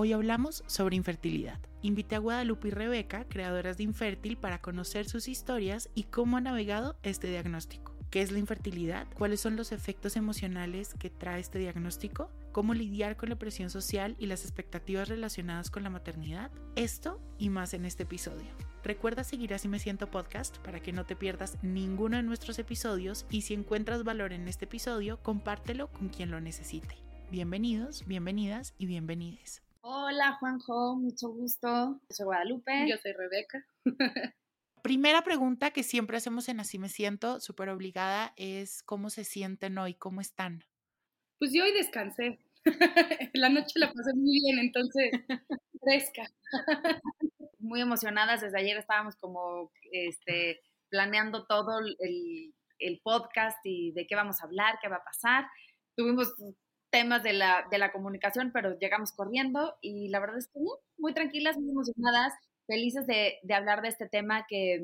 Hoy hablamos sobre infertilidad. Invité a Guadalupe y Rebeca, creadoras de Infértil, para conocer sus historias y cómo han navegado este diagnóstico. ¿Qué es la infertilidad? ¿Cuáles son los efectos emocionales que trae este diagnóstico? ¿Cómo lidiar con la presión social y las expectativas relacionadas con la maternidad? Esto y más en este episodio. Recuerda seguir Así Me Siento Podcast para que no te pierdas ninguno de nuestros episodios y si encuentras valor en este episodio, compártelo con quien lo necesite. Bienvenidos, bienvenidas y bienvenides. Hola Juanjo, mucho gusto. Yo soy Guadalupe. Yo soy Rebeca. Primera pregunta que siempre hacemos en Así me siento, súper obligada, es cómo se sienten hoy, cómo están. Pues yo hoy descansé. la noche la pasé muy bien, entonces fresca. muy emocionadas, desde ayer estábamos como este, planeando todo el, el podcast y de qué vamos a hablar, qué va a pasar. Tuvimos temas de la, de la comunicación, pero llegamos corriendo y la verdad es que muy tranquilas, muy emocionadas, felices de, de, hablar de este tema que,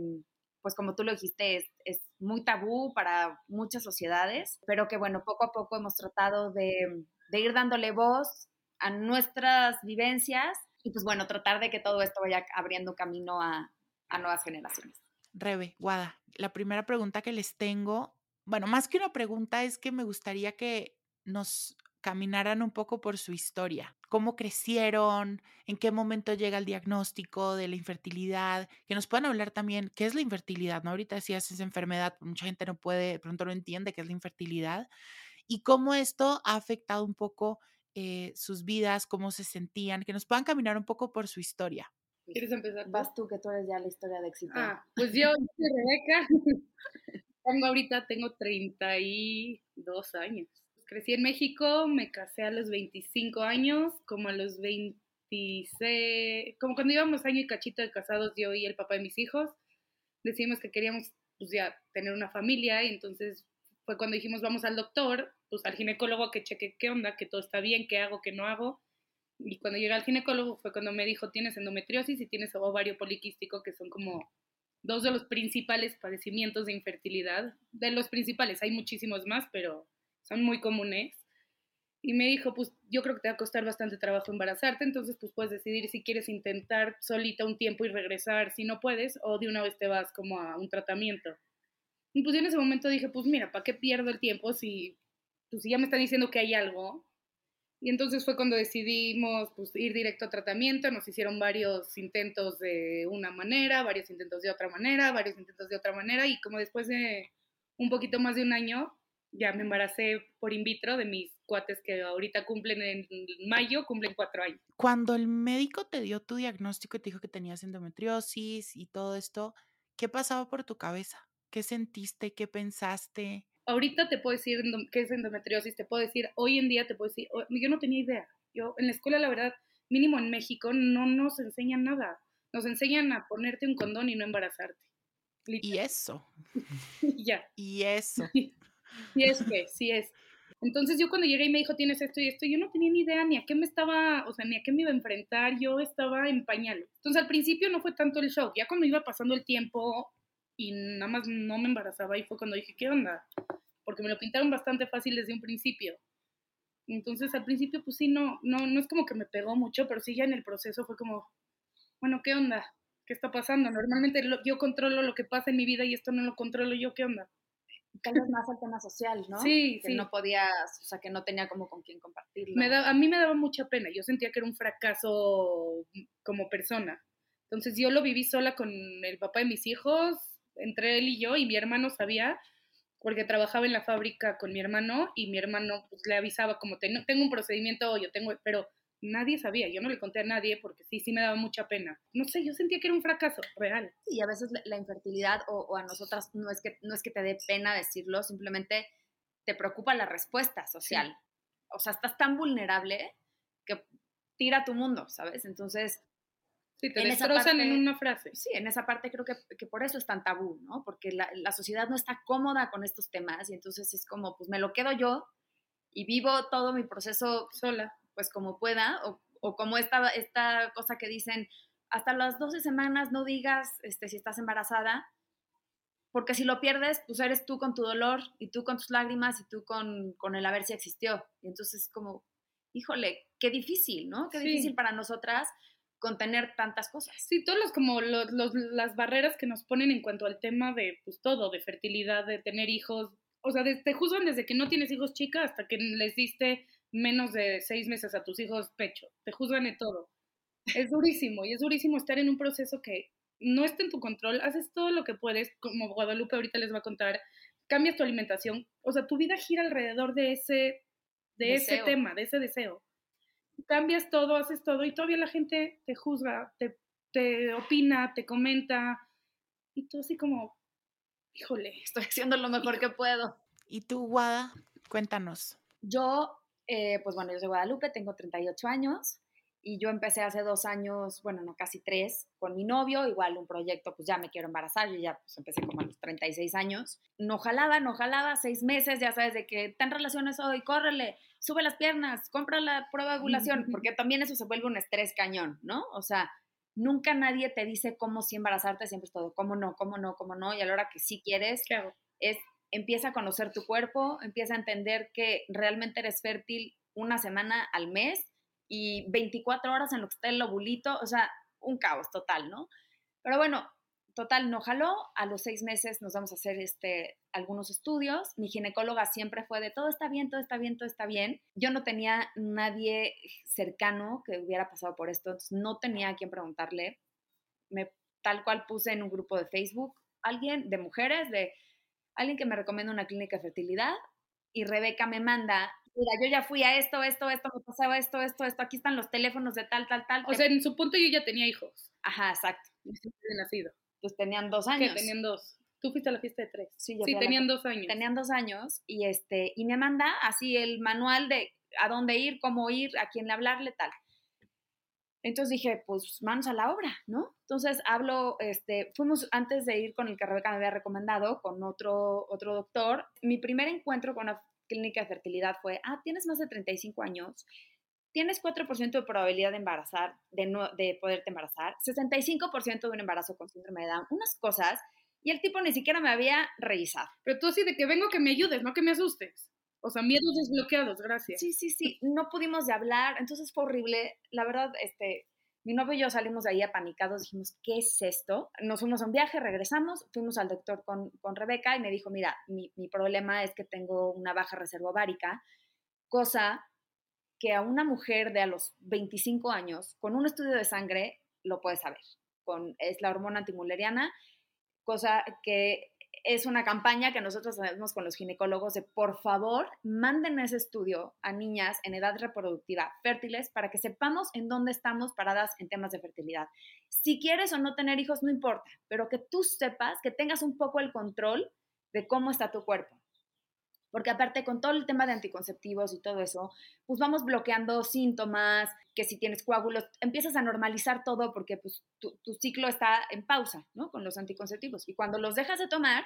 pues como tú lo dijiste, es, es, muy tabú para muchas sociedades, pero que bueno, poco a poco hemos tratado de, de ir dándole voz a nuestras vivencias y pues bueno, tratar de que todo esto vaya abriendo camino a, a nuevas generaciones. Rebe, Guada, la primera pregunta que les tengo, bueno, más que una pregunta es que me gustaría que nos caminaran un poco por su historia, cómo crecieron, en qué momento llega el diagnóstico de la infertilidad, que nos puedan hablar también qué es la infertilidad, ¿no? Ahorita decías esa enfermedad, mucha gente no puede, pronto no entiende qué es la infertilidad y cómo esto ha afectado un poco eh, sus vidas, cómo se sentían, que nos puedan caminar un poco por su historia. ¿Quieres empezar? Vas tú, que tú eres ya la historia de éxito. Ah, pues yo soy Rebeca. tengo ahorita, tengo 32 años crecí en México, me casé a los 25 años, como a los 26, como cuando íbamos año y cachito de casados yo y el papá de mis hijos, decimos que queríamos pues ya tener una familia y entonces fue cuando dijimos vamos al doctor, pues al ginecólogo que cheque qué onda, que todo está bien, qué hago, qué no hago. Y cuando llegué al ginecólogo fue cuando me dijo tienes endometriosis y tienes ovario poliquístico, que son como dos de los principales padecimientos de infertilidad. De los principales, hay muchísimos más, pero son muy comunes. Y me dijo, pues yo creo que te va a costar bastante trabajo embarazarte, entonces pues puedes decidir si quieres intentar solita un tiempo y regresar si no puedes, o de una vez te vas como a un tratamiento. Y pues en ese momento dije, pues mira, ¿para qué pierdo el tiempo si, pues, si ya me están diciendo que hay algo? Y entonces fue cuando decidimos pues, ir directo a tratamiento, nos hicieron varios intentos de una manera, varios intentos de otra manera, varios intentos de otra manera, y como después de un poquito más de un año, ya me embaracé por in vitro de mis cuates que ahorita cumplen en mayo, cumplen cuatro años. Cuando el médico te dio tu diagnóstico y te dijo que tenías endometriosis y todo esto, ¿qué pasaba por tu cabeza? ¿Qué sentiste? ¿Qué pensaste? Ahorita te puedo decir qué es endometriosis, te puedo decir, hoy en día te puedo decir, yo no tenía idea. Yo en la escuela, la verdad, mínimo en México, no nos enseñan nada. Nos enseñan a ponerte un condón y no embarazarte. Y eso. ya. Y eso. Sí es que, sí es. Entonces yo cuando llegué y me dijo, tienes esto y esto, yo no tenía ni idea ni a qué me estaba, o sea, ni a qué me iba a enfrentar, yo estaba en pañales. Entonces al principio no fue tanto el shock, ya cuando iba pasando el tiempo y nada más no me embarazaba, y fue cuando dije, ¿qué onda? Porque me lo pintaron bastante fácil desde un principio. Entonces al principio pues sí, no, no, no es como que me pegó mucho, pero sí ya en el proceso fue como, bueno, ¿qué onda? ¿Qué está pasando? Normalmente yo controlo lo que pasa en mi vida y esto no lo controlo yo, ¿qué onda? Tal vez más al tema social, ¿no? Sí, que no podías, o sea, que no tenía como con quién compartirlo. Me da, a mí me daba mucha pena, yo sentía que era un fracaso como persona. Entonces yo lo viví sola con el papá de mis hijos, entre él y yo, y mi hermano sabía, porque trabajaba en la fábrica con mi hermano, y mi hermano pues, le avisaba como, tengo un procedimiento, yo tengo, pero nadie sabía, yo no le conté a nadie porque sí, sí me daba mucha pena. No sé, yo sentía que era un fracaso real. Y a veces la infertilidad o, a nosotras no es, que, no es que te dé pena decirlo, simplemente te preocupa la respuesta social. o sea, estás tan vulnerable que tira tu mundo, ¿sabes? Entonces... Sí, te destrozan en una frase. Sí, en esa parte creo que, que por eso es tan tabú, ¿no? Porque la, la, sociedad no está cómoda con estos temas y entonces es como, pues me lo quedo yo y vivo todo mi proceso sola, pues como pueda, o, o como esta, esta cosa que dicen, hasta las 12 semanas no digas este, si estás embarazada, porque si lo pierdes, pues eres tú con tu dolor y tú con tus lágrimas y tú con, con el a ver si existió. Y entonces como, híjole, qué difícil, ¿no? Qué difícil para nosotras contener tantas cosas. Sí, todas los, como los, los, las barreras que nos ponen en cuanto al tema de pues todo, de fertilidad, de tener hijos. O sea, te juzgan desde que no tienes hijos chicas hasta que les diste menos de seis meses a tus hijos pecho. Te juzgan de todo. Es durísimo y es durísimo estar en un proceso que no está en tu control, haces todo lo que puedes, como Guadalupe ahorita les va a contar, cambias tu alimentación, o sea, tu vida gira alrededor de ese, de ese tema, de ese deseo. Cambias todo, haces todo y todavía la gente te juzga, te, te opina, te comenta y tú así como, híjole. Estoy haciendo lo mejor que puedo. ¿Y tú, Guada? Cuéntanos. Yo, eh, pues bueno, yo soy Guadalupe, tengo 38 años y yo empecé hace dos años, bueno, no, casi tres, con mi novio, igual un proyecto, pues ya me quiero embarazar, yo ya pues empecé como a los 36 años, no jalaba, no jalaba, seis meses, ya sabes, de que ten relaciones hoy, córrele, sube las piernas, compra la prueba de ovulación, porque también eso se vuelve un estrés cañón, ¿no? O sea, nunca nadie te dice cómo sí embarazarte, siempre es todo, cómo no, cómo no, cómo no, y a la hora que sí quieres, es empieza a conocer tu cuerpo, empieza a entender que realmente eres fértil una semana al mes y 24 horas en lo que está el lobulito, o sea, un caos total, ¿no? Pero bueno, total, no jaló. A los seis meses nos vamos a hacer este, algunos estudios. Mi ginecóloga siempre fue de todo está bien, todo está bien, todo está bien. Yo no tenía nadie cercano que hubiera pasado por esto, no tenía a quien preguntarle. Me, tal cual puse en un grupo de Facebook alguien de mujeres, de alguien que me recomienda una clínica de fertilidad y Rebeca me manda mira, yo ya fui a esto, esto, esto, me pasaba esto, esto, esto, aquí están los teléfonos de tal, tal, tal. O sea, en su punto yo ya tenía hijos. Ajá, exacto. De nacido. Pues tenían dos años. Que tenían dos. Tú fuiste a la fiesta de tres. Sí, yo sí tenían dos años. Tenían dos años y este y me manda así el manual de a dónde ir, cómo ir, a quién hablarle, tal. Entonces dije, pues manos a la obra, ¿no? Entonces hablo, este, fuimos antes de ir con el que Rebeca me había recomendado, con otro, otro doctor. Mi primer encuentro con una clínica de fertilidad fue, ah, tienes más de 35 años, tienes 4% de probabilidad de embarazar, de, no, de poderte embarazar, 65% de un embarazo con síndrome de Down, unas cosas, y el tipo ni siquiera me había revisado. Pero tú así de que vengo que me ayudes, no que me asustes. O sea, miedos desbloqueados, gracias. Sí, sí, sí, no pudimos de hablar, entonces fue horrible. La verdad, este, mi novio y yo salimos de ahí apanicados, dijimos, ¿qué es esto? Nos fuimos a un viaje, regresamos, fuimos al doctor con, con Rebeca y me dijo, mira, mi, mi, problema es que tengo una baja reserva ovárica, cosa que a una mujer de a los 25 años, con un estudio de sangre, lo puede saber. Con, es la hormona antimuleriana, cosa que es una campaña que nosotros hacemos con los ginecólogos de por favor manden ese estudio a niñas en edad reproductiva fértiles para que sepamos en dónde estamos paradas en temas de fertilidad. Si quieres o no tener hijos, no importa, pero que tú sepas, que tengas un poco el control de cómo está tu cuerpo. Porque aparte con todo el tema de anticonceptivos y todo eso, pues vamos bloqueando síntomas, que si tienes coágulos, empiezas a normalizar todo porque pues tu, tu ciclo está en pausa, ¿no? Con los anticonceptivos. Y cuando los dejas de tomar,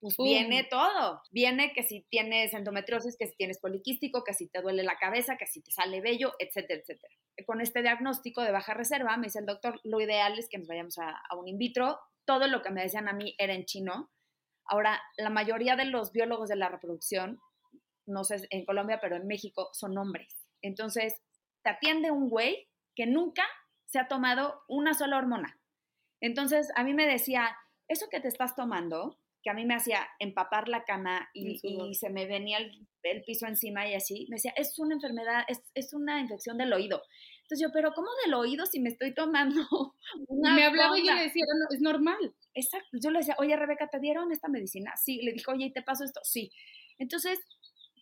pues viene todo. Viene que si tienes endometriosis, que si tienes poliquístico, que si te duele la cabeza, que si te sale vello, etcétera, etcétera. Con este diagnóstico de baja reserva, me dice el doctor, lo ideal es que nos vayamos a, a un in vitro. Todo lo que me decían a mí era en chino Ahora, la mayoría de los biólogos de la reproducción, no sé en Colombia, pero en México, son hombres. Entonces, te atiende un güey que nunca se ha tomado una sola hormona. Entonces, a mí me decía, eso que te estás tomando, que a mí me hacía empapar la cama y, y se me venía el, el, piso encima y así, me decía, es una enfermedad, es, es una infección del oído. Entonces yo, pero ¿cómo del oído si me estoy tomando una Me hablaba y yo le decía, no, es normal. Exacto. Yo le decía, oye, Rebeca, ¿te dieron esta medicina? Sí. Le dijo, oye, ¿y te paso esto? Sí. Entonces,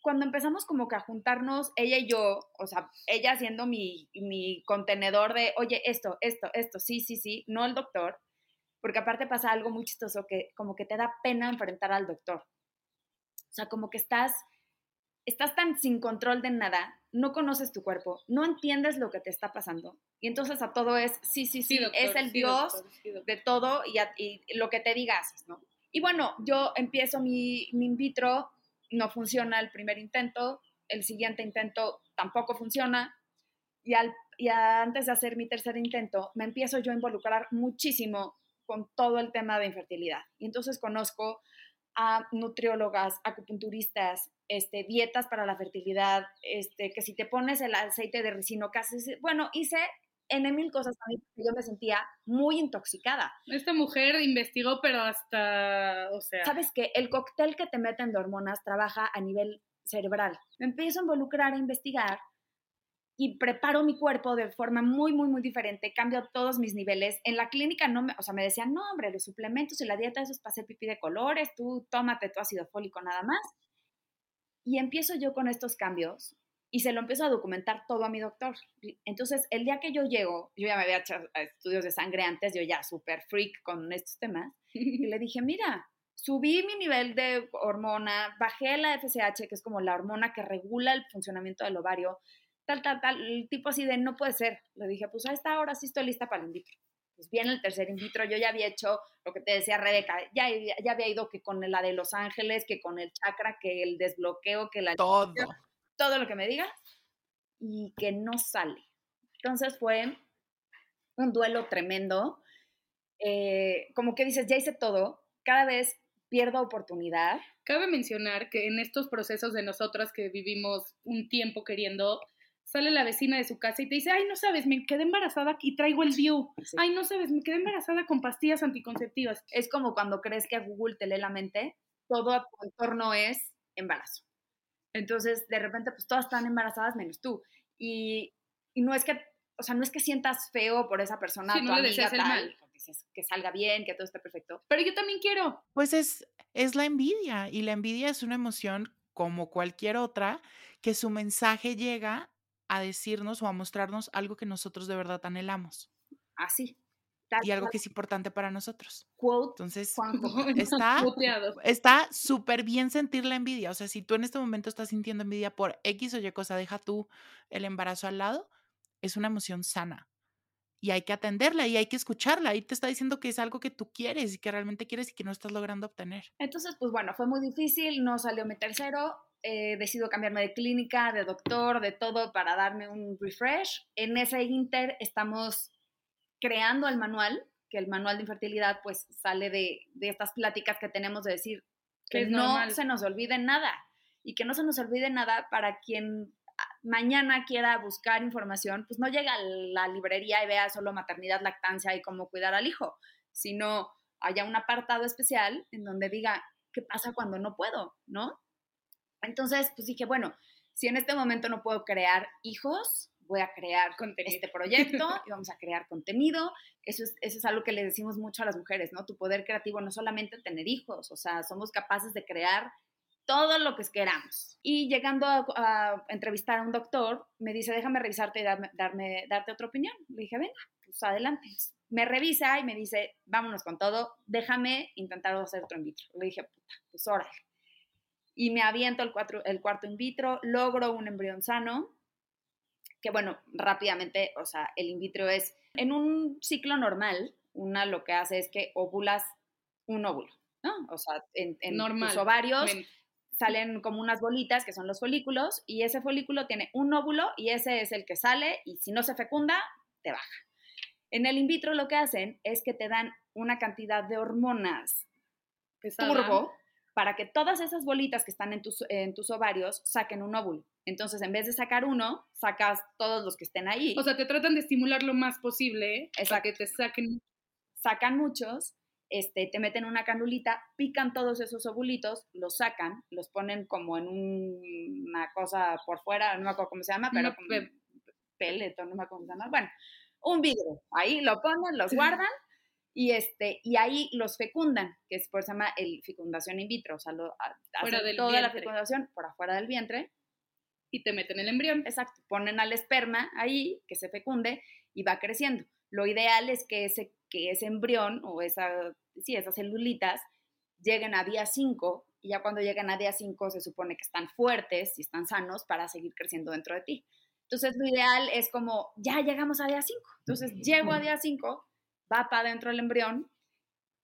cuando empezamos como que a juntarnos, ella y yo, o sea, ella siendo mi, mi contenedor de, oye, esto, esto, esto, sí, sí, sí, no el doctor, porque aparte pasa algo muy chistoso que como que te da pena enfrentar al doctor. O sea, como que estás, estás tan sin control de nada no conoces tu cuerpo, no entiendes lo que te está pasando. Y entonces a todo es, sí, sí, sí, doctor, es el sí, Dios doctor, sí, de todo y, a- y lo que te diga haces, ¿no? Y bueno, yo empiezo mi, mi in vitro, no funciona el primer intento, el siguiente intento tampoco funciona, y, al, y antes de hacer mi tercer intento, me empiezo yo a involucrar muchísimo con todo el tema de infertilidad. Y entonces conozco a nutriólogas, acupunturistas, este, dietas para la fertilidad, este, que si te pones el aceite de ricino, casi, bueno, hice N mil cosas también, porque yo me sentía muy intoxicada. Esta mujer investigó, pero hasta, o sea, Sabes que el cóctel que te meten de hormonas trabaja a nivel cerebral. Me empiezo a involucrar, a investigar y preparo mi cuerpo de forma muy, muy, muy diferente. Cambio todos mis niveles. En la clínica no me, o sea, me decían, no, hombre, los suplementos y la dieta, eso es para hacer pipí de colores, tú tómate tu ácido fólico nada más. Y empiezo yo con estos cambios y se lo empiezo a documentar todo a mi doctor. Entonces, el día que yo llego, yo ya me había hecho estudios de sangre antes, yo ya súper freak con estos temas, y le dije, mira, subí mi nivel de hormona, bajé la FSH, que es como la hormona que regula el funcionamiento del ovario, tal, tal, tal, el tipo así de, no puede ser. Le dije, pues a esta hora sí estoy lista para el in vitro. Pues viene el tercer in vitro, yo ya había hecho lo que te decía Rebeca, ya, ya había ido que con la de Los Ángeles, que con el chakra, que el desbloqueo, que la Todo. todo lo que me digas y que no sale. Entonces fue un duelo tremendo. Eh, como que dices, ya hice todo, cada vez pierdo oportunidad. Cabe mencionar que en estos procesos de nosotras que vivimos un tiempo queriendo, sale la vecina de su casa y te dice, ay, no sabes, me quedé embarazada y traigo el. Sí. Ay, no sabes, me quedé embarazada con pastillas anticonceptivas. Es como cuando crees que Google te lee la mente, todo a tu entorno es embarazo. Entonces, de repente, pues todas están embarazadas menos tú. Y, y no es que, o sea, no es que sientas feo por esa persona, Sí, tu no le amiga, tal, mal. que salga bien, que todo esté perfecto. Pero yo también quiero. Pues es, es la envidia y la envidia es una emoción como cualquier otra que su mensaje llega a decirnos o a mostrarnos algo que nosotros de verdad anhelamos Así. Tal y algo que es importante para nosotros. quote Entonces. Está- está súper bien sentir la envidia. O sea, si tú en este momento estás sintiendo envidia por X o Y cosa, deja tú el embarazo al lado, es una emoción sana. Y hay que atenderla y hay que escucharla. Ahí te está diciendo que es algo que tú quieres y que realmente quieres y que no estás logrando obtener. Entonces, pues bueno, fue muy difícil, no salió mi tercero, eh, decido cambiarme de clínica, de doctor, de todo para darme un refresh. En ese inter estamos creando el manual, que el manual de infertilidad pues sale de, de estas pláticas que tenemos de decir Que no normal. se nos olvide nada y que no se nos olvide nada para quien ah, mañana quiera buscar información, pues no llega a la librería y vea solo maternidad, lactancia y cómo cuidar al hijo, sino haya un apartado especial en donde diga qué pasa cuando no puedo, ¿no? Entonces, pues dije, bueno, si en este momento no puedo crear hijos, voy a crear Contenido. este proyecto y vamos a crear contenido. Eso es, eso es algo que le decimos mucho a las mujeres, ¿no? Tu poder creativo no solamente tener hijos, o sea, somos capaces de crear todo lo que queramos. Y llegando a, a entrevistar a un doctor, me dice, déjame revisarte y darme, darme, darte otra opinión. Le dije, venga, pues adelante. Me revisa y me dice, vámonos con todo, déjame intentar hacer otro in vitro. Le dije, puta, pues órale. Y me aviento el, cuatro, el cuarto in vitro, logro un embrión sano, que bueno, rápidamente, o sea, el in vitro es, en un ciclo normal, una lo que hace es que ovulas un óvulo, ¿no? O sea, en, en Normal. tus ovarios salen como unas bolitas que son los folículos y ese folículo tiene un óvulo y ese es el que sale y si no se fecunda, te baja. En el in vitro lo que hacen es que te dan una cantidad de hormonas turbo para que todas esas bolitas que están en tus, en tus ovarios saquen un óvulo. Entonces, en vez de sacar uno, sacas todos los que estén ahí. O sea, te tratan de estimular lo más posible para Exacto. que te saquen. sacan muchos, este, te meten una canulita, pican todos esos ovulitos, los sacan, los ponen como en un- una cosa por fuera, no me acuerdo cómo se llama, pero Una como pe- peleto, no me acuerdo cómo se llama. Bueno, un vidrio, ahí lo ponen, los guardan y, este, y ahí los fecundan, que es por eso se llama el fecundación in vitro, o sea, lo, Fuera hacen del toda la vientre. fecundación por afuera del vientre y te meten el embrión. Exacto, ponen al esperma ahí, que se fecunde y va creciendo. Lo ideal es que ese, que ese embrión o esa, sí, esas celulitas lleguen a día 5 y ya cuando llegan a día 5 se supone que están fuertes y están sanos para seguir creciendo dentro de ti. Entonces lo ideal es como, ya llegamos a día 5. Entonces llego a día 5, va para adentro el embrión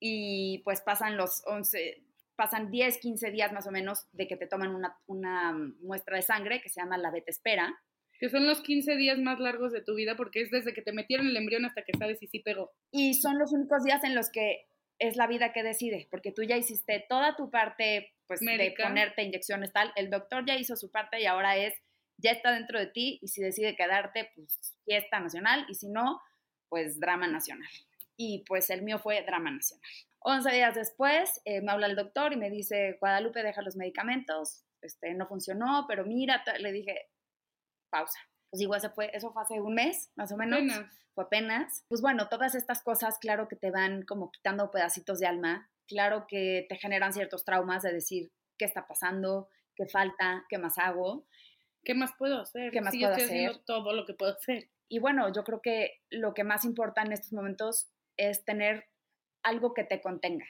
y pues pasan los 11, pasan 10, 15 días más o menos de que te toman una, una muestra de sangre que se llama la beta espera. Que son los 15 días más largos de tu vida porque es desde que te metieron el embrión hasta que sabes si sí pegó. Y son los únicos días en los que es la vida que decide, porque tú ya hiciste toda tu parte pues, de ponerte inyecciones tal, el doctor ya hizo su parte y ahora es, ya está dentro de ti y si decide quedarte, pues fiesta nacional y si no, pues drama nacional. Y pues el mío fue drama nacional. 11 días después eh, me habla el doctor y me dice, Guadalupe, deja los medicamentos, este, no funcionó, pero mira, le dije, pausa. Pues igual se fue, eso fue hace un mes, más o menos fue apenas. Pues bueno, todas estas cosas, claro que te van como quitando pedacitos de alma, claro que te generan ciertos traumas de decir qué está pasando, qué falta, qué más hago. ¿Qué más puedo hacer? ¿Qué más puedo hacer? todo lo que puedo hacer. Y bueno, yo creo que lo que más importa en estos momentos es tener algo que te contenga.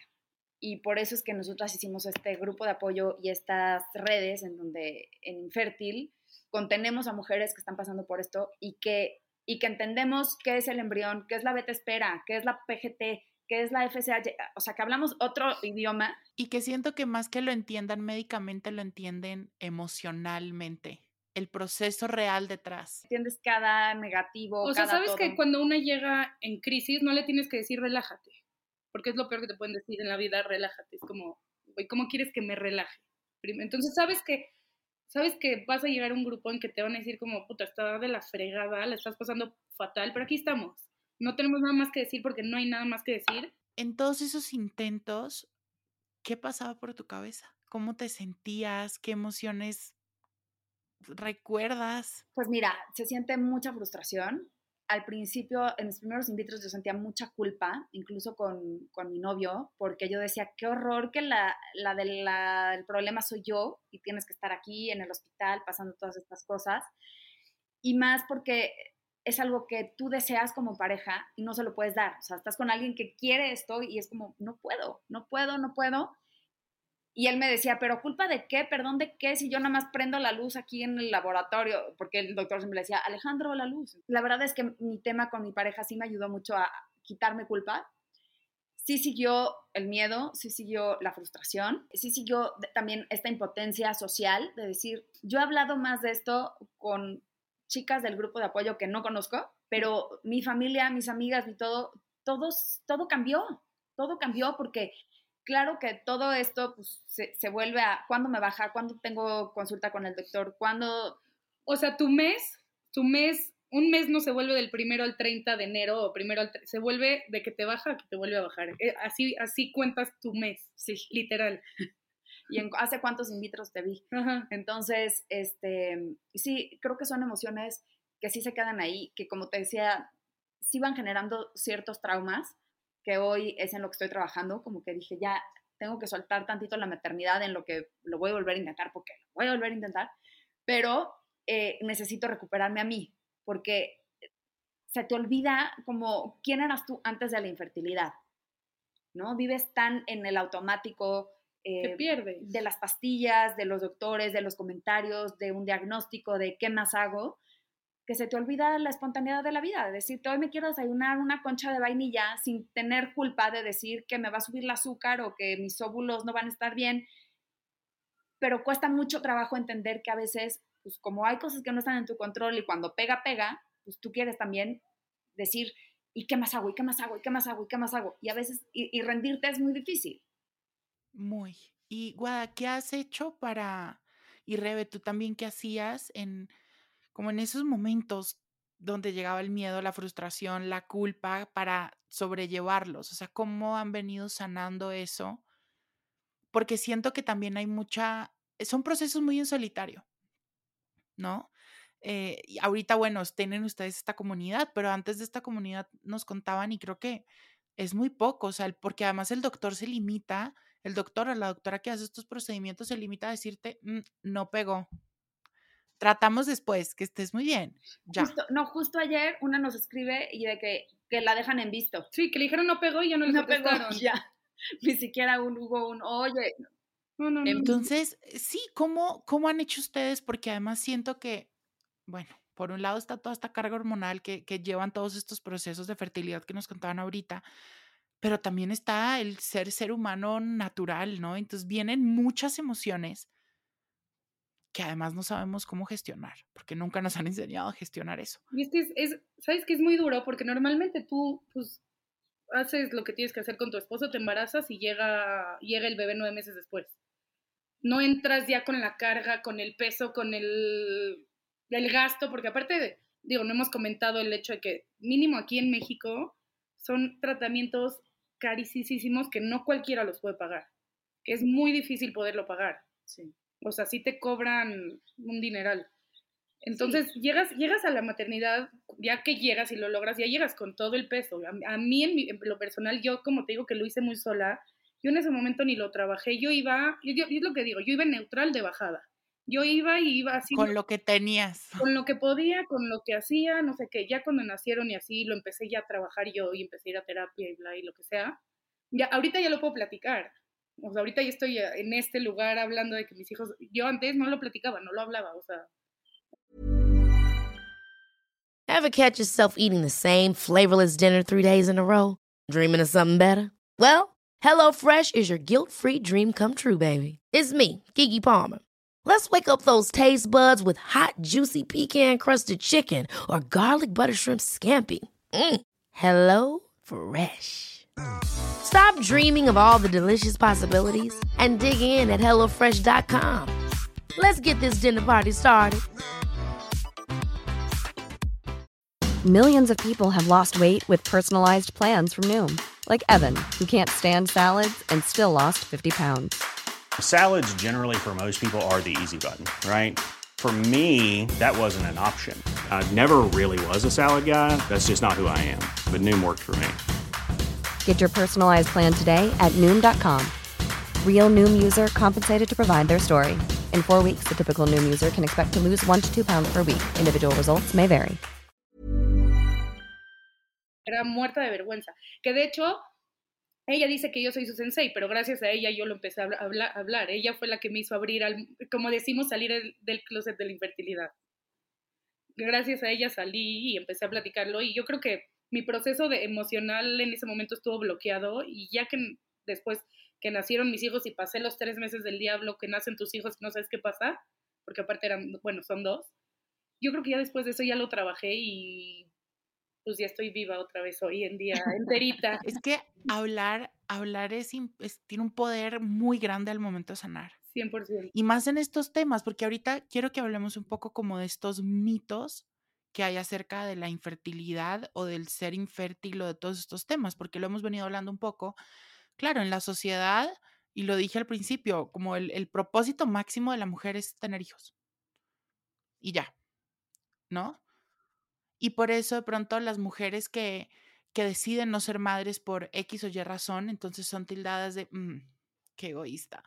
Y por eso es que nosotras hicimos este grupo de apoyo y estas redes en donde en Infértil contenemos a mujeres que están pasando por esto y que y que entendemos qué es el embrión, qué es la beta espera, qué es la PGT, qué es la FSH, o sea, que hablamos otro idioma. Y que siento que más que lo entiendan médicamente, lo entienden emocionalmente, el proceso real detrás. Entiendes cada negativo. O sea, sabes que cuando una llega en crisis no le tienes que decir relájate, porque es lo peor que te pueden decir en la vida, relájate. Es como, güey, ¿cómo quieres que me relaje? Entonces, sabes que sabes que vas a llegar a un grupo en que te van a decir como, puta, está de la fregada, la estás pasando fatal, pero aquí estamos. No tenemos nada más que decir porque no hay nada más que decir. En todos esos intentos, ¿qué pasaba por tu cabeza? ¿Cómo te sentías? ¿Qué emociones recuerdas? Pues mira, se siente mucha frustración, al principio, en mis primeros in yo sentía mucha culpa, incluso con, con mi novio, porque yo decía, qué horror que la, la del problema soy yo y tienes que estar aquí en el hospital pasando todas estas cosas. Y más porque es algo que tú deseas como pareja y no se lo puedes dar. O sea, estás con alguien que quiere esto y es como, no puedo, no puedo, no puedo. Y él me decía, pero culpa de qué, perdón de qué, si yo nada más prendo la luz aquí en el laboratorio, porque el doctor siempre decía, Alejandro, la luz. La verdad es que mi tema con mi pareja sí me ayudó mucho a quitarme culpa. Sí siguió el miedo, sí siguió la frustración, sí siguió también esta impotencia social de decir, yo he hablado más de esto con chicas del grupo de apoyo que no conozco, pero mi familia, mis amigas y todo, todos, todo cambió, todo cambió porque claro que todo esto pues, se, vuelve a cuándo me baja, cuándo tengo consulta con el doctor, cuándo... O sea, tu mes, tu mes, un mes no se vuelve del primero al 30 de enero o primero al... Se vuelve de que te baja a que te vuelve a bajar. Eh, así, así cuentas tu mes, sí, literal. y en, hace cuántos in te vi. Entonces, este, sí, creo que son emociones que sí se quedan ahí, que como te decía, sí van generando ciertos traumas, que hoy es en lo que estoy trabajando, como que dije, ya tengo que soltar tantito la maternidad en lo que lo voy a volver a intentar, porque lo voy a volver a intentar, pero eh, necesito recuperarme a mí, porque se te olvida como quién eras tú antes de la infertilidad, ¿no? Vives tan en el automático. Eh, de las pastillas, de los doctores, de los comentarios, de un diagnóstico, de qué más hago, que se te olvida la espontaneidad de la vida, de decirte hoy me quiero desayunar una concha de vainilla sin tener culpa de decir que me va a subir el azúcar o que mis óvulos no van a estar bien, pero cuesta mucho trabajo entender que a veces, pues como hay cosas que no están en tu control y cuando pega, pega, pues tú quieres también decir, ¿y qué más hago? ¿Y qué más hago? ¿Y qué más hago? ¿Y qué más hago? Y a veces, y, rendirte es muy difícil. Muy. Y Guada, ¿qué has hecho para, y Rebe, tú también qué hacías en como en esos momentos donde llegaba el miedo, la frustración, la culpa para sobrellevarlos, o sea, cómo han venido sanando eso, porque siento que también hay mucha, son procesos muy en solitario, ¿no? Eh, y ahorita, bueno, tienen ustedes esta comunidad, pero antes de esta comunidad nos contaban y creo que es muy poco, o sea, porque además el doctor se limita, el doctor o la doctora que hace estos procedimientos se limita a decirte, mm, no pegó, tratamos después, que estés muy bien. Ya. no, justo ayer una nos escribe y de que, que, la dejan en visto. Sí, que le dijeron no pegó y ya no le no pegó. Ya. Ni siquiera un, hubo un, oye, No, no, no. Entonces, sí, ¿cómo, ¿cómo han hecho ustedes? Porque además siento que, bueno, por un lado está toda esta carga hormonal que, que llevan todos estos procesos de fertilidad que nos contaban ahorita, pero también está el ser ser humano natural, ¿no? Entonces vienen muchas emociones que además no sabemos cómo gestionar, porque nunca nos han enseñado a gestionar eso. Y es que es, es, sabes que es muy duro, porque normalmente tú, pues, haces lo que tienes que hacer con tu esposo, te embarazas y llega, llega el bebé nueve meses después. No entras ya con la carga, con el peso, con el, el gasto, porque aparte, de, digo, no hemos comentado el hecho de que mínimo aquí en México son tratamientos carísimos que no cualquiera los puede pagar. Que es muy difícil poderlo pagar. Sí. O sea, sí te cobran un dineral. Entonces, llegas, llegas a la maternidad, ya que llegas y lo logras, ya llegas con todo el peso. A, a mí, en, mi, en, lo personal, yo como te digo que lo hice muy sola, yo en ese momento ni lo trabajé, yo iba, yo, yo, es lo que digo, yo iba neutral de bajada. Yo iba y iba así. Con lo que tenías. Con lo que podía, con lo que hacía, no sé qué. Ya cuando nacieron y así, lo empecé ya a trabajar yo y empecé a ir a terapia y bla y lo que sea. Ya, ahorita ya lo puedo platicar. O sea, ahorita estoy en este lugar hablando de que mis hijos, yo antes no lo platicaba, no lo hablaba, o sea. Ever catch yourself eating the same flavorless dinner three days in a row? Dreaming of something better? Well, HelloFresh is your guilt-free dream come true, baby. It's me, Kiki Palmer. Let's wake up those taste buds with hot, juicy pecan-crusted chicken or garlic butter shrimp scampi. Mm. Hello Fresh. Stop dreaming of all the delicious possibilities and dig in at HelloFresh.com. Let's get this dinner party started. Millions of people have lost weight with personalized plans from Noom, like Evan, who can't stand salads and still lost 50 pounds. Salads, generally, for most people, are the easy button, right? For me, that wasn't an option. I never really was a salad guy. That's just not who I am. But Noom worked for me. Get your personalized plan today at Noom.com. Real Noom user compensated to provide their story. In four weeks, the typical Noom user can expect to lose one to two pounds per week. Individual results may vary. Era muerta de vergüenza. Que de hecho, ella dice que yo soy su sensei, pero gracias a ella yo lo empecé a hablar. Ella fue la que me hizo abrir, al, como decimos, salir el, del closet de la infertilidad. Gracias a ella salí y empecé a platicarlo y yo creo que mi proceso de emocional en ese momento estuvo bloqueado y ya que después que nacieron mis hijos y pasé los tres meses del diablo que nacen tus hijos no sabes qué pasa, porque aparte eran, bueno, son dos, yo creo que ya después de eso ya lo trabajé y pues ya estoy viva otra vez hoy en día, enterita. es que hablar, hablar es, es, tiene un poder muy grande al momento de sanar. 100%. Y más en estos temas, porque ahorita quiero que hablemos un poco como de estos mitos que hay acerca de la infertilidad o del ser infértil o de todos estos temas, porque lo hemos venido hablando un poco. Claro, en la sociedad, y lo dije al principio, como el, propósito máximo de la mujer es tener hijos. Y ya, ¿no? Y por eso de pronto las mujeres que, que deciden no ser madres por X o Y razón, entonces son tildadas de, mmm, qué egoísta.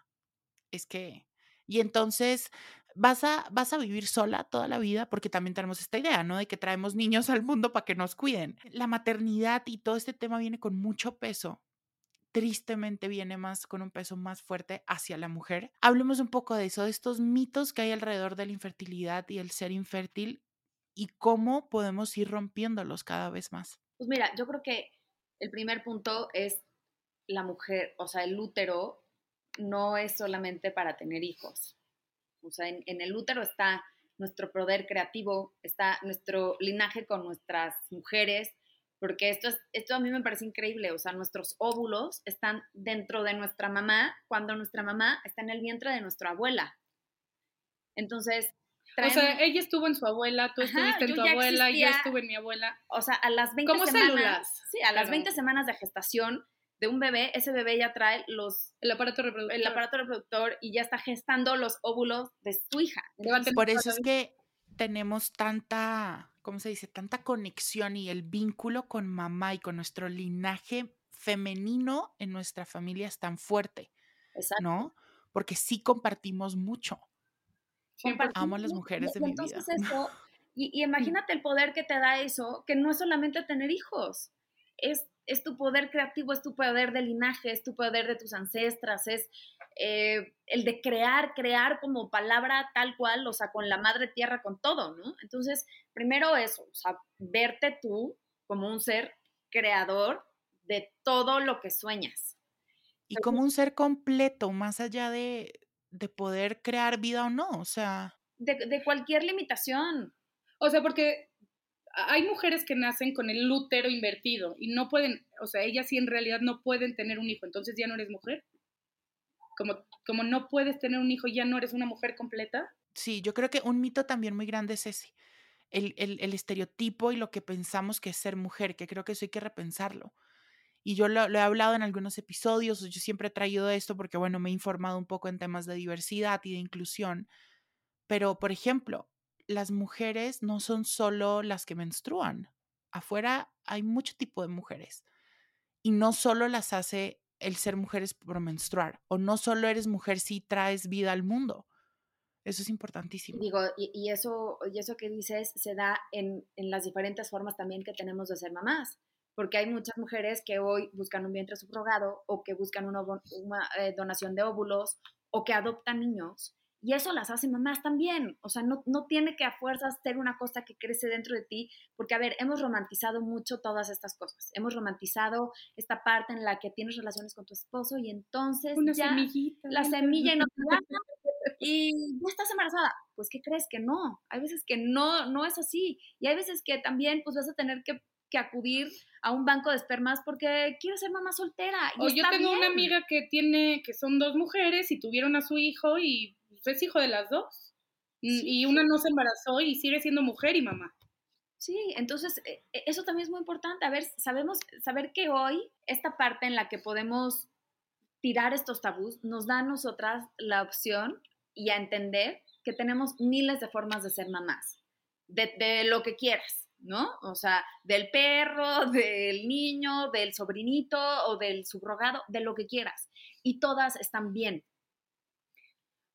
Es que... Y entonces vas a, vas a vivir sola toda la vida, porque también tenemos esta idea, ¿no? De que traemos niños al mundo para que nos cuiden. La maternidad y todo este tema viene con mucho peso. Tristemente viene más con un peso más fuerte hacia la mujer. Hablemos un poco de eso, de estos mitos que hay alrededor de la infertilidad y el ser infértil y cómo podemos ir rompiéndolos cada vez más. Pues mira, yo creo que el primer punto es la mujer, o sea, el útero no es solamente para tener hijos. O sea, en, en, el útero está nuestro poder creativo, está nuestro linaje con nuestras mujeres, porque esto, es, esto a mí me parece increíble. O sea, nuestros óvulos están dentro de nuestra mamá cuando nuestra mamá está en el vientre de nuestra abuela. Entonces, Traen... O sea, ella estuvo en su abuela, tú Ajá, estuviste en tu abuela, existía, yo estuve en mi abuela. O sea, a las 20 ¿Cómo semanas. Células? Sí, a las 20 semanas de gestación de un bebé, ese bebé ya trae los el aparato reproductor, el aparato reproductor y ya está gestando los óvulos de su hija. Entonces, Por eso es que tenemos tanta, ¿cómo se dice? Tanta conexión y el vínculo con mamá y con nuestro linaje femenino en nuestra familia es tan fuerte, Exacto. ¿no? Porque sí compartimos mucho. Amo a las mujeres de mi entonces vida. Eso, y, y, imagínate el poder que te da eso, que no es solamente tener hijos, es es tu poder creativo, es tu poder de linaje, es tu poder de tus ancestras, es eh, el de crear, crear como palabra tal cual, o sea, con la madre tierra, con todo, ¿no? Entonces, primero eso, o sea, verte tú como un ser creador de todo lo que sueñas. Y como un ser completo, más allá de, de poder crear vida o no, o sea. De, de cualquier limitación. O sea, porque hay mujeres que nacen con el útero invertido y no pueden, o sea, ellas sí en realidad no pueden tener un hijo, entonces ya no eres mujer. Como, como no puedes tener un hijo, ya no eres una mujer completa. Sí, yo creo que un mito también muy grande es ese, el, el, el estereotipo y lo que pensamos que es ser mujer, que creo que eso hay que repensarlo. Y yo lo, lo, he hablado en algunos episodios, yo siempre he traído esto porque, bueno, me he informado un poco en temas de diversidad y de inclusión. Pero, por ejemplo, las mujeres no son solo las que menstruan. Afuera hay mucho tipo de mujeres. Y no solo las hace el ser mujeres por menstruar. O no solo eres mujer si traes vida al mundo. Eso es importantísimo. Digo, y, y eso, y eso que dices se da en, en, las diferentes formas también que tenemos de ser mamás. Porque hay muchas mujeres que hoy buscan un vientre subrogado o que buscan una, una eh, donación de óvulos o que adoptan niños y eso las hace mamás también. O sea, no, no tiene que a fuerzas ser una cosa que crece dentro de ti, porque, a ver, hemos romantizado mucho todas estas cosas. Hemos romantizado esta parte en la que tienes relaciones con tu esposo y entonces una ya semillita, la semilla no y ya estás embarazada. Pues, ¿qué crees? Que no. Hay veces que no, no es así. Y hay veces que también, pues, vas a tener que que acudir a un banco de espermas porque quiero ser mamá soltera. Y o yo tengo bien. una amiga que tiene, que son dos mujeres y tuvieron a su hijo y es hijo de las dos. Sí. Y una no se embarazó y sigue siendo mujer y mamá. Sí, entonces eso también es muy importante. A ver, sabemos, saber que hoy esta parte en la que podemos tirar estos tabús nos da a nosotras la opción y a entender que tenemos miles de formas de ser mamás, de, de lo que quieras, ¿no? O sea, del perro, del niño, del sobrinito o del subrogado, de lo que quieras. Y todas están bien.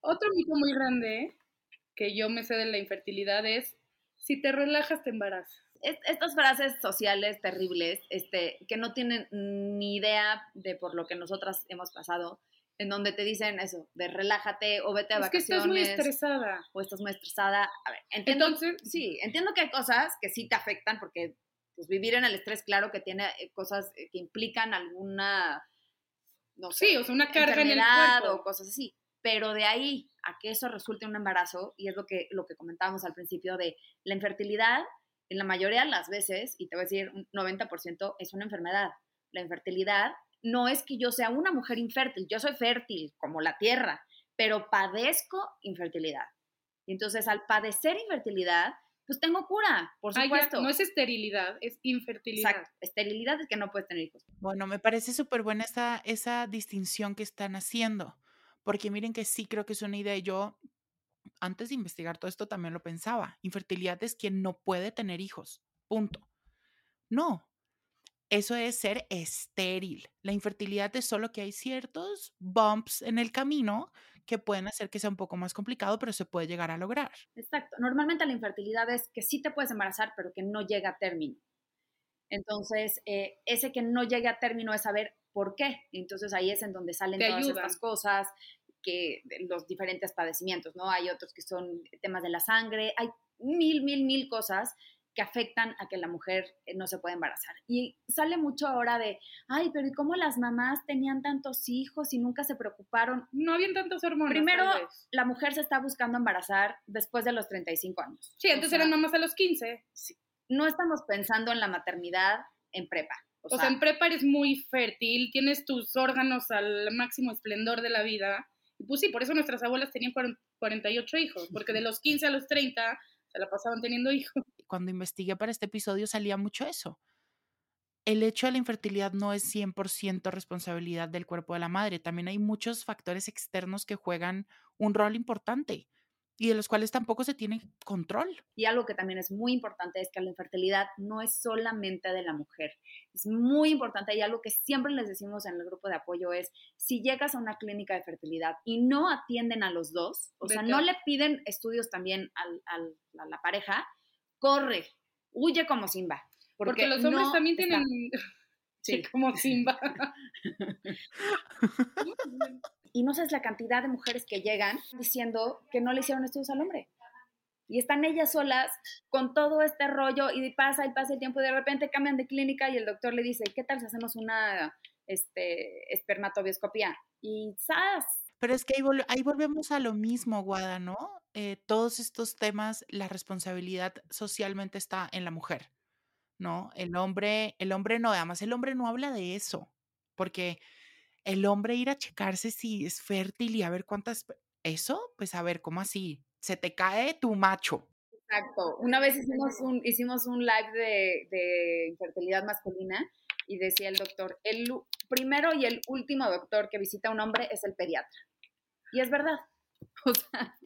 Otro mito muy grande que yo me sé de la infertilidad es, si te relajas te embarazas. Estas frases sociales terribles, este, que no tienen ni idea de por lo que nosotras hemos pasado, en donde te dicen eso, de relájate o vete a es vacaciones. que estás muy estresada. O estás muy estresada. A ver, entiendo, Entonces, sí, entiendo que hay cosas que sí te afectan porque pues, vivir en el estrés, claro que tiene eh, cosas que implican alguna, no sé, sí, o sea, una carga en el cuerpo. o cosas así pero de ahí a que eso resulte un embarazo, y es lo que, lo que comentábamos al principio de la infertilidad, en la mayoría de las veces, y te voy a decir un 90%, es una enfermedad. La infertilidad no es que yo sea una mujer infértil, yo soy fértil como la tierra, pero padezco infertilidad. Y entonces al padecer infertilidad, pues tengo cura, por supuesto. Ah, ya, no es esterilidad, es infertilidad. Exacto. Esterilidad es que no puedes tener hijos. Bueno, me parece súper buena esa, esa distinción que están haciendo porque miren que sí creo que es una idea. Yo, antes de investigar todo esto, también lo pensaba. Infertilidad es quien no puede tener hijos. Punto. No. Eso es ser estéril. La infertilidad es solo que hay ciertos bumps en el camino que pueden hacer que sea un poco más complicado, pero se puede llegar a lograr. Exacto. Normalmente la infertilidad es que sí te puedes embarazar, pero que no llega a término. Entonces, eh, ese que no llegue a término es saber por qué. Entonces ahí es en donde salen Te todas ayudan. estas cosas, que los diferentes padecimientos, ¿no? Hay otros que son temas de la sangre, hay mil, mil, mil cosas que afectan a que la mujer eh, no se pueda embarazar. Y sale mucho ahora de, ay, pero ¿y cómo las mamás tenían tantos hijos y nunca se preocuparon? No habían tantas hormonas. Primero, la mujer se está buscando embarazar después de los 35 años. Sí, antes O sea, eran mamás a los 15. No estamos pensando en la maternidad en prepa. O, sea, en prepa eres muy fértil, tienes tus órganos al máximo esplendor de la vida. Y pues sí, por eso nuestras abuelas tenían 48 hijos, porque de los 15 a los 30 se la pasaban teniendo hijos. Cuando investigué para este episodio salía mucho eso. El hecho de la infertilidad no es 100% responsabilidad del cuerpo de la madre. También hay muchos factores externos que juegan un rol importante y de los cuales tampoco se tiene control. Y algo que también es muy importante es que la infertilidad no es solamente de la mujer. Es muy importante y algo que siempre les decimos en el grupo de apoyo es, si llegas a una clínica de fertilidad y no atienden a los dos, o sea, no le piden estudios también al, al- a la pareja, corre, huye como Simba. Porque, los hombres no también está- tienen... Sí, como Simba. y no sabes la cantidad de mujeres que llegan diciendo que no le hicieron estudios al hombre. Y están ellas solas con todo este rollo y pasa y pasa el tiempo y de repente cambian de clínica y el doctor le dice, ¿qué tal si hacemos una este, espermatobioscopía? Y ¡zas! Pero es que ahí, volvemos a lo mismo, Guada, ¿no? Eh, todos estos temas, la responsabilidad socialmente está en la mujer, ¿no? El hombre, el hombre no, además el hombre no habla de eso, porque el hombre ir a checarse si es fértil y a ver cuántas, eso, pues a ver, ¿cómo así? se te cae tu macho. Exacto. Una vez hicimos un, hicimos un live de, de infertilidad masculina y decía el doctor, el primero y el último doctor que visita a un hombre es el pediatra. Y es verdad. O sea,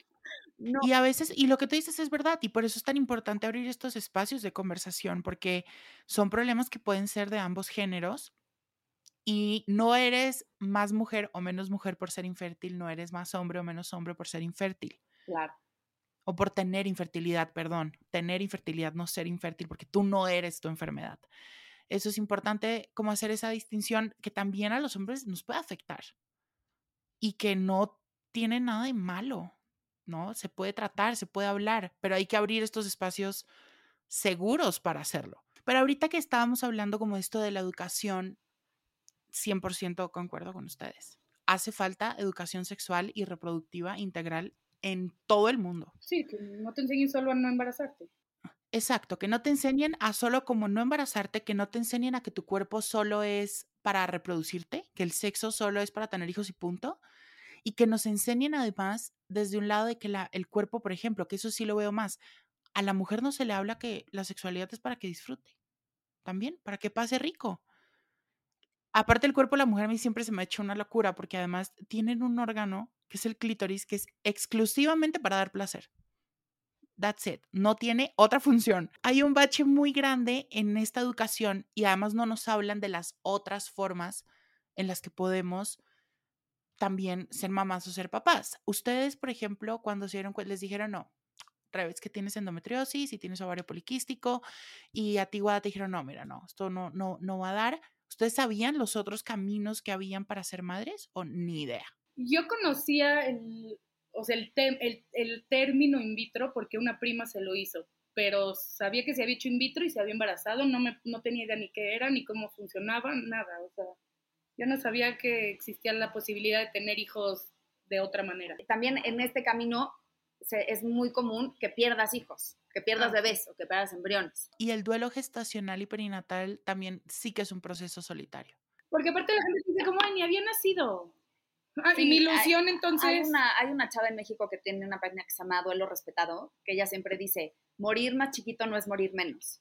no. Y a veces, y lo que tú dices es verdad, y por eso es tan importante abrir estos espacios de conversación, porque son problemas que pueden ser de ambos géneros, y no eres más mujer o menos mujer por ser infértil, no eres más hombre o menos hombre por ser infértil. Claro o por tener infertilidad, perdón, tener infertilidad, no ser infértil, porque tú no eres tu enfermedad. Eso es importante, como hacer esa distinción que también a los hombres nos puede afectar y que no tiene nada de malo, ¿no? Se puede tratar, se puede hablar, pero hay que abrir estos espacios seguros para hacerlo. Pero ahorita que estábamos hablando como esto de la educación, 100% concuerdo con ustedes. Hace falta educación sexual y reproductiva integral en todo el mundo. Sí, que no te enseñen solo a no embarazarte. Exacto, que no te enseñen a solo como no embarazarte, que no te enseñen a que tu cuerpo solo es para reproducirte, que el sexo solo es para tener hijos y punto, y que nos enseñen además desde un lado de que la, el cuerpo, por ejemplo, que eso sí lo veo más, a la mujer no se le habla que la sexualidad es para que disfrute, también, para que pase rico. Aparte el cuerpo de la mujer a mí siempre se me ha hecho una locura porque además tienen un órgano que es el clítoris, que es exclusivamente para dar placer. That's it. No tiene otra función. Hay un bache muy grande en esta educación y además no nos hablan de las otras formas en las que podemos también ser mamás o ser papás. Ustedes, por ejemplo, cuando se dieron les dijeron no, vez que tienes endometriosis y tienes ovario poliquístico y a ti te dijeron no, mira, no, esto no, no, no va a dar. ¿Ustedes sabían los otros caminos que habían para ser madres o ni idea? Yo conocía el, o sea, el, el, término in vitro porque una prima se lo hizo, pero sabía que se había hecho in vitro y se había embarazado, no, me, no tenía idea ni qué era, ni cómo funcionaba, nada, o sea, yo no sabía que existía la posibilidad de tener hijos de otra manera. También en este camino es muy común que pierdas hijos, que pierdas ah. bebés o que pierdas embriones. Y el duelo gestacional y perinatal también sí que es un proceso solitario. Porque aparte la gente dice como, ay, ni había nacido. Ah, y mi ilusión entonces... Hay una, hay una chava en México que tiene una página que se llama Duelo Respetado, que ella siempre dice, morir más chiquito no es morir menos.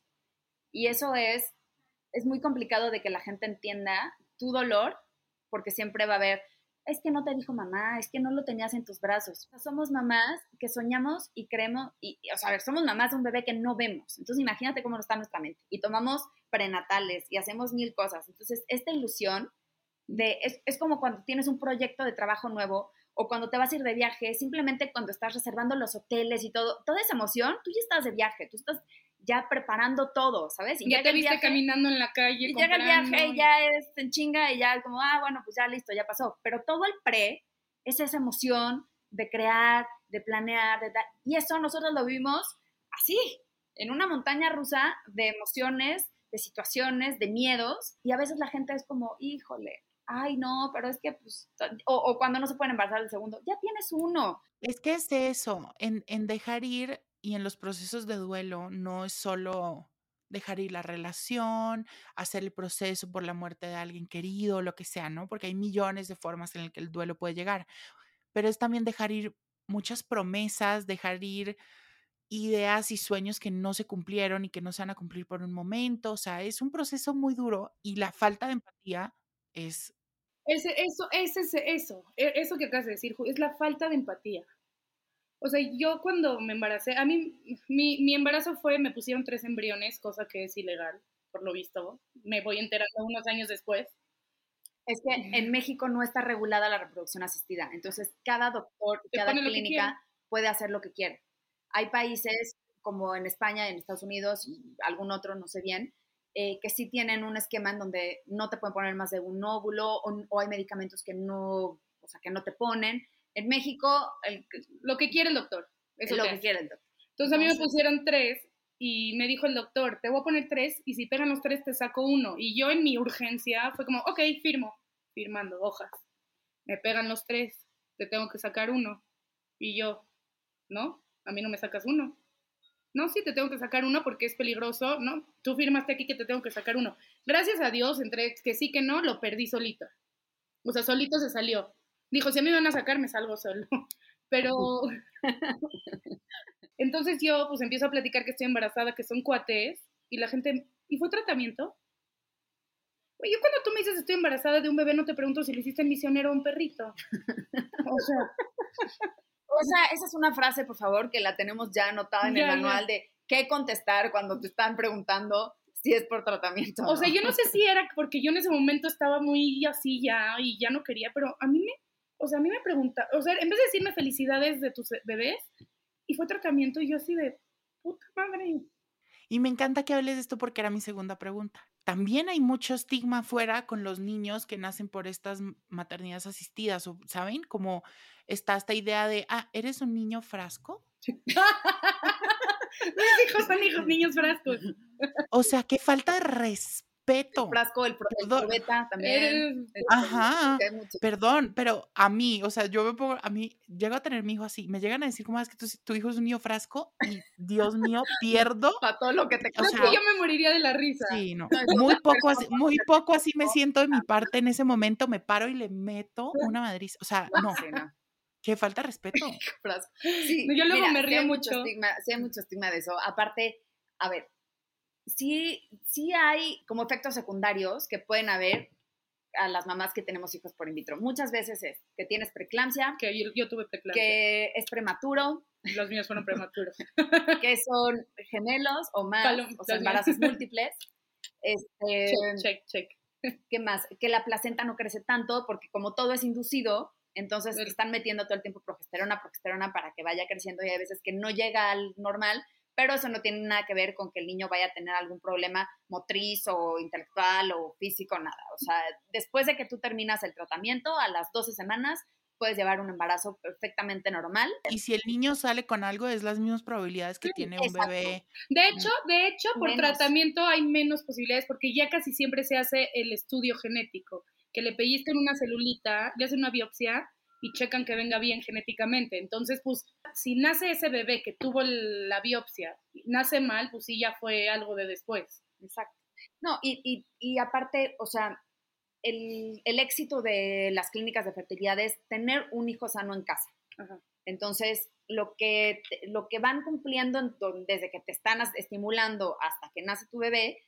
Y eso es, es muy complicado de que la gente entienda tu dolor, porque siempre va a haber, es que no te dijo mamá, es que no lo tenías en tus brazos. Somos mamás que soñamos y creemos, y, o sea, somos mamás de un bebé que no vemos. Entonces imagínate cómo está nuestra mente. Y tomamos prenatales y hacemos mil cosas. Entonces, esta ilusión de, es, es como cuando tienes un proyecto de trabajo nuevo o cuando te vas a ir de viaje, simplemente cuando estás reservando los hoteles y todo, toda esa emoción, tú ya estás de viaje, tú estás ya preparando todo, ¿sabes? Y ya te viste caminando en la calle. Y llega el viaje y ya es en chinga y ya como, ah, bueno, pues ya listo, ya pasó. Pero todo el pre es esa emoción de crear, de planear, de y eso nosotros lo vimos así, en una montaña rusa de emociones, de situaciones, de miedos, y a veces la gente es como, híjole, ay, no, pero es que, pues, o, cuando no se pueden embarazar el segundo, ya tienes uno. Es que es eso, en, en dejar ir y en los procesos de duelo no es solo dejar ir la relación, hacer el proceso por la muerte de alguien querido, lo que sea, ¿no? Porque hay millones de formas en las que el duelo puede llegar, pero es también dejar ir muchas promesas, dejar ir ideas y sueños que no se cumplieron y que no se van a cumplir por un momento, o sea, es un proceso muy duro y la falta de empatía es... Eso, ese, eso, e, eso que acabas de decir, es la falta de empatía. O sea, yo cuando me embaracé, a mí, mi, mi embarazo fue, me pusieron tres embriones, cosa que es ilegal, por lo visto. Me voy enterando unos años después. Es que en México no está regulada la reproducción asistida, entonces cada doctor, cada clínica puede hacer lo que quiere. Hay países como en España, en Estados Unidos y algún otro, no sé bien, eh, que sí tienen un esquema en donde no te pueden poner más de un óvulo o, hay medicamentos que no, o sea, que no te ponen. En México, lo que quiere el doctor. Es lo que quiere el doctor. Entonces a mí me pusieron tres y me dijo el doctor, te voy a poner tres y si pegan los tres te saco uno. Y yo en mi urgencia fue como, ok, firmo, firmando hojas. Me pegan los tres, te tengo que sacar uno. Y yo, ¿no? A mí no me sacas uno. No, sí, te tengo que sacar uno porque es peligroso, ¿no? Tú firmaste aquí que te tengo que sacar uno. Gracias a Dios, entre que sí que no, lo perdí solito. O sea, solito se salió. Dijo, si a mí me van a sacar, me salgo solo. Pero entonces yo pues empiezo a platicar que estoy embarazada, que son cuates, y la gente, ¿y fue tratamiento? Oye, cuando tú me dices estoy embarazada de un bebé, no te pregunto si le hiciste misionero a un perrito. O sea, o sea, esa es una frase, por favor, que la tenemos ya anotada en el manual de qué contestar cuando te están preguntando si es por tratamiento. O sea, yo no sé si era porque yo en ese momento estaba muy así ya y ya no quería, pero a mí me, o sea, a mí me pregunta, o sea, en vez de decirme felicidades de tus bebés, y fue tratamiento y yo así de puta madre. Y me encanta que hables de esto porque era mi segunda pregunta. También hay mucho estigma afuera con los niños que nacen por estas maternidades asistidas, ¿saben? Como está esta idea de, ah, ¿eres un niño frasco? Mis hijos son hijos niños frascos. O sea, qué falta de respeto respeto. El frasco, el, probeta también. Ajá. Perdón, pero a mí, o sea, yo me pongo, a mí, llego a tener mi hijo así, me llegan a decir, ¿cómo es que tu, hijo es un niño frasco? Y Dios mío, pierdo. Para todo lo que te o sea, yo me moriría de la risa. Sí, no. Muy poco, así, muy poco así me siento de mi parte en ese momento, me paro y le meto una madriz. O sea, no. Que falta respeto. Sí, yo luego me río mucho. estigma, sí hay mucho estigma de eso. Aparte, a ver, sí, sí hay como efectos secundarios que pueden haber a las mamás que tenemos hijos por in vitro. Muchas veces es que tienes preeclampsia. Que yo, tuve preeclampsia. Que es prematuro. Los míos fueron prematuros. que son gemelos o más, o sea, embarazos múltiples. Este, check, check, check. ¿Qué más? Que la placenta no crece tanto porque como todo es inducido, entonces están metiendo todo el tiempo progesterona, progesterona para que vaya creciendo y hay veces que no llega al normal pero eso no tiene nada que ver con que el niño vaya a tener algún problema motriz o intelectual o físico, nada. O sea, después de que tú terminas el tratamiento, a las 12 semanas, puedes llevar un embarazo perfectamente normal. Y si el niño sale con algo, es las mismas probabilidades que tiene un bebé. De hecho, de hecho, por tratamiento hay menos posibilidades porque ya casi siempre se hace el estudio genético, que le en una celulita, le hacen una biopsia y checan que venga bien genéticamente. Entonces, pues, si nace ese bebé que tuvo la biopsia, nace mal, pues sí, ya fue algo de después. Exacto. No, y, y, aparte, o sea, el, el, éxito de las clínicas de fertilidad es tener un hijo sano en casa. Entonces, lo que, lo que van cumpliendo desde que te están estimulando hasta que nace tu bebé,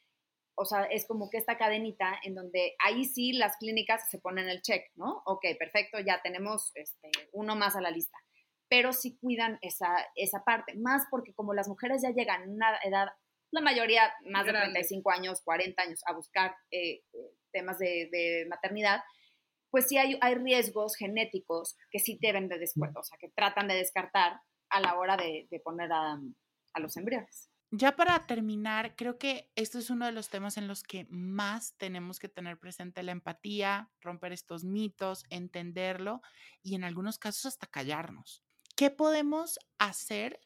o sea, es como que esta cadenita en donde ahí sí las clínicas se ponen el check, ¿no? Ok, perfecto, ya tenemos este, uno más a la lista. Pero sí cuidan esa, esa parte, más porque como las mujeres ya llegan a una edad, la mayoría más de 35 años, 40 años, a buscar eh, temas de, maternidad, pues sí hay, hay riesgos genéticos que sí deben de descartar, o sea, que tratan de descartar a la hora de, poner a, a los embriones. Ya para terminar, creo que esto es uno de los temas en los que más tenemos que tener presente la empatía, romper estos mitos, entenderlo y en algunos casos hasta callarnos. ¿Qué podemos hacer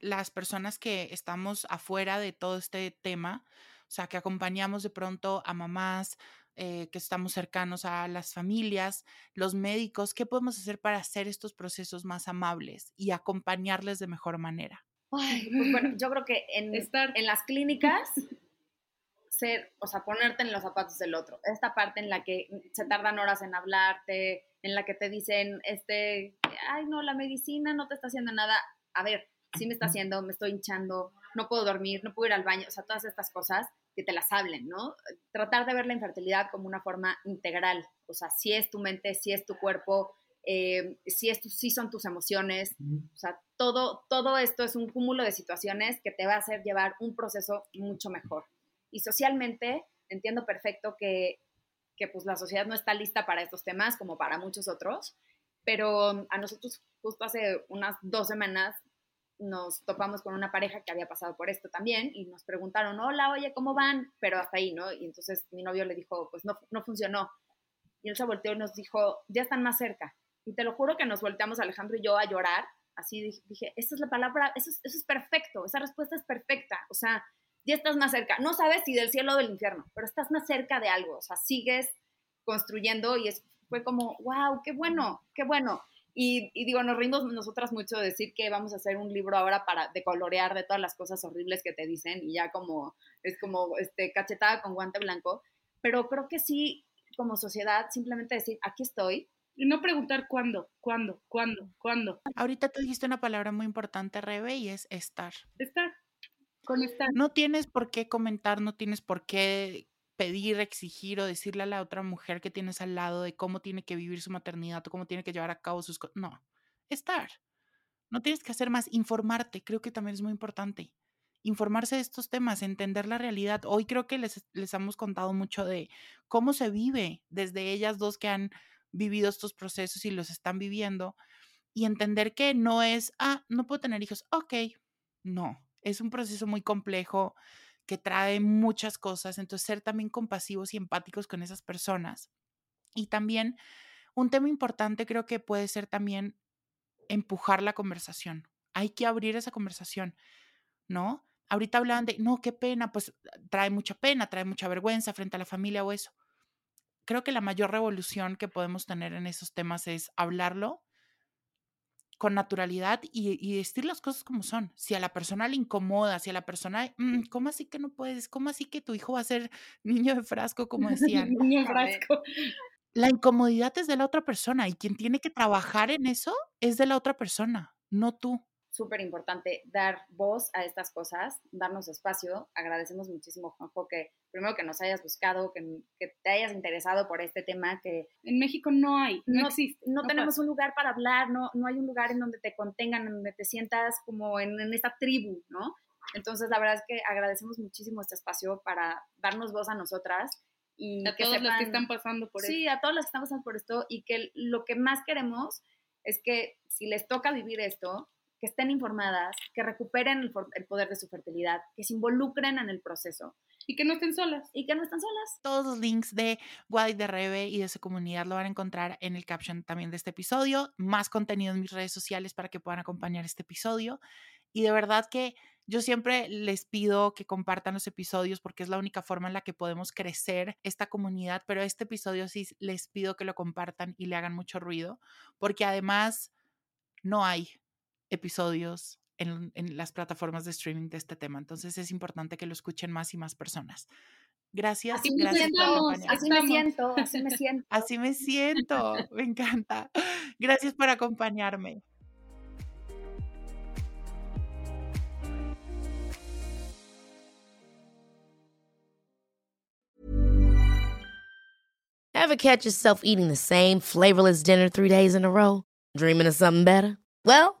las personas que estamos afuera de todo este tema? O sea, que acompañamos de pronto a mamás, eh, que estamos cercanos a las familias, los médicos, ¿qué podemos hacer para hacer estos procesos más amables y acompañarles de mejor manera? pues bueno, yo creo que en, Estar. en las clínicas, ser, o sea, ponerte en los zapatos del otro. Esta parte en la que se tardan horas en hablarte, en la que te dicen, este, ay, no, la medicina no te está haciendo nada. A ver, sí me está haciendo, me estoy hinchando, no puedo dormir, no puedo ir al baño, o sea, todas estas cosas que te las hablen, ¿no? Tratar de ver la infertilidad como una forma integral, o sea, si es tu mente, si es tu cuerpo, eh, si, esto, si son tus emociones, o sea, todo, todo esto es un cúmulo de situaciones que te va a hacer llevar un proceso mucho mejor. Y socialmente entiendo perfecto que, que pues la sociedad no está lista para estos temas como para muchos otros, pero a nosotros justo hace unas dos semanas nos topamos con una pareja que había pasado por esto también y nos preguntaron, hola, oye, ¿cómo van? Pero hasta ahí, ¿no? Y entonces mi novio le dijo, pues no, no funcionó. Y él se volteó y nos dijo, ya están más cerca. Y te lo juro que nos volteamos Alejandro y yo a llorar. Así dije, esta es la palabra, eso es, eso es perfecto, esa respuesta es perfecta. O sea, ya estás más cerca. No sabes si del cielo o del infierno, pero estás más cerca de algo. O sea, sigues construyendo y es, fue como, wow, qué bueno, qué bueno. Y, digo, nos rimos nosotras mucho de decir que vamos a hacer un libro ahora para decolorear de todas las cosas horribles que te dicen y ya como es como este cachetada con guante blanco, pero creo que sí como sociedad simplemente decir, aquí estoy. Y no preguntar cuándo, cuándo, cuándo, cuándo. Ahorita tú dijiste una palabra muy importante, Rebe, y es estar. Estar. Con estar. No tienes por qué comentar, no tienes por qué pedir, exigir o decirle a la otra mujer que tienes al lado de cómo tiene que vivir su maternidad o cómo tiene que llevar a cabo sus cosas. No, estar. No tienes que hacer más, informarte, creo que también es muy importante. Informarse de estos temas, entender la realidad. Hoy creo que les, les hemos contado mucho de cómo se vive desde ellas dos que han vivido estos procesos y los están viviendo y entender que no es, ah, no puedo tener hijos, ok, no, es un proceso muy complejo, que trae muchas cosas, entonces ser también compasivos y empáticos con esas personas. Y también un tema importante creo que puede ser también empujar la conversación. Hay que abrir esa conversación, ¿no? Ahorita hablaban de, no, qué pena, pues trae mucha pena, trae mucha vergüenza frente a la familia o eso. Creo que la mayor revolución que podemos tener en esos temas es hablarlo con naturalidad y, decir las cosas como son. Si a la persona le incomoda, si a la persona, mm, ¿cómo así que no puedes? ¿Cómo así que tu hijo va a ser niño de frasco, como decían? niño de frasco. La incomodidad es de la otra persona y quien tiene que trabajar en eso es de la otra persona, no tú súper importante dar voz a estas cosas, darnos espacio. Agradecemos muchísimo, Juanjo, que primero que nos hayas buscado, que, te hayas interesado por este tema, que en México no hay, no, existe. No, tenemos un lugar para hablar, no, no hay un lugar en donde te contengan, en donde te sientas como en, esta tribu, ¿no? Entonces, la verdad es que agradecemos muchísimo este espacio para darnos voz a nosotras y a todos los que están pasando por esto. Sí, a todos los que están pasando por esto y que lo que más queremos es que si les toca vivir esto, que estén informadas, que recuperen el, poder de su fertilidad, que se involucren en el proceso. Y que no estén solas. Y que no estén solas. Todos los links de Guay de Rebe y de su comunidad lo van a encontrar en el caption también de este episodio. Más contenido en mis redes sociales para que puedan acompañar este episodio. Y de verdad que yo siempre les pido que compartan los episodios porque es la única forma en la que podemos crecer esta comunidad, pero este episodio sí les pido que lo compartan y le hagan mucho ruido, porque además no hay episodios en, las plataformas de streaming de este tema. Entonces es importante que lo escuchen más y más personas. Gracias. Así, gracias me, así me siento, así me siento. Así me siento, me encanta. Gracias por acompañarme. Ever catch yourself eating the same flavorless dinner three days in a row? Dreaming of something better? Well,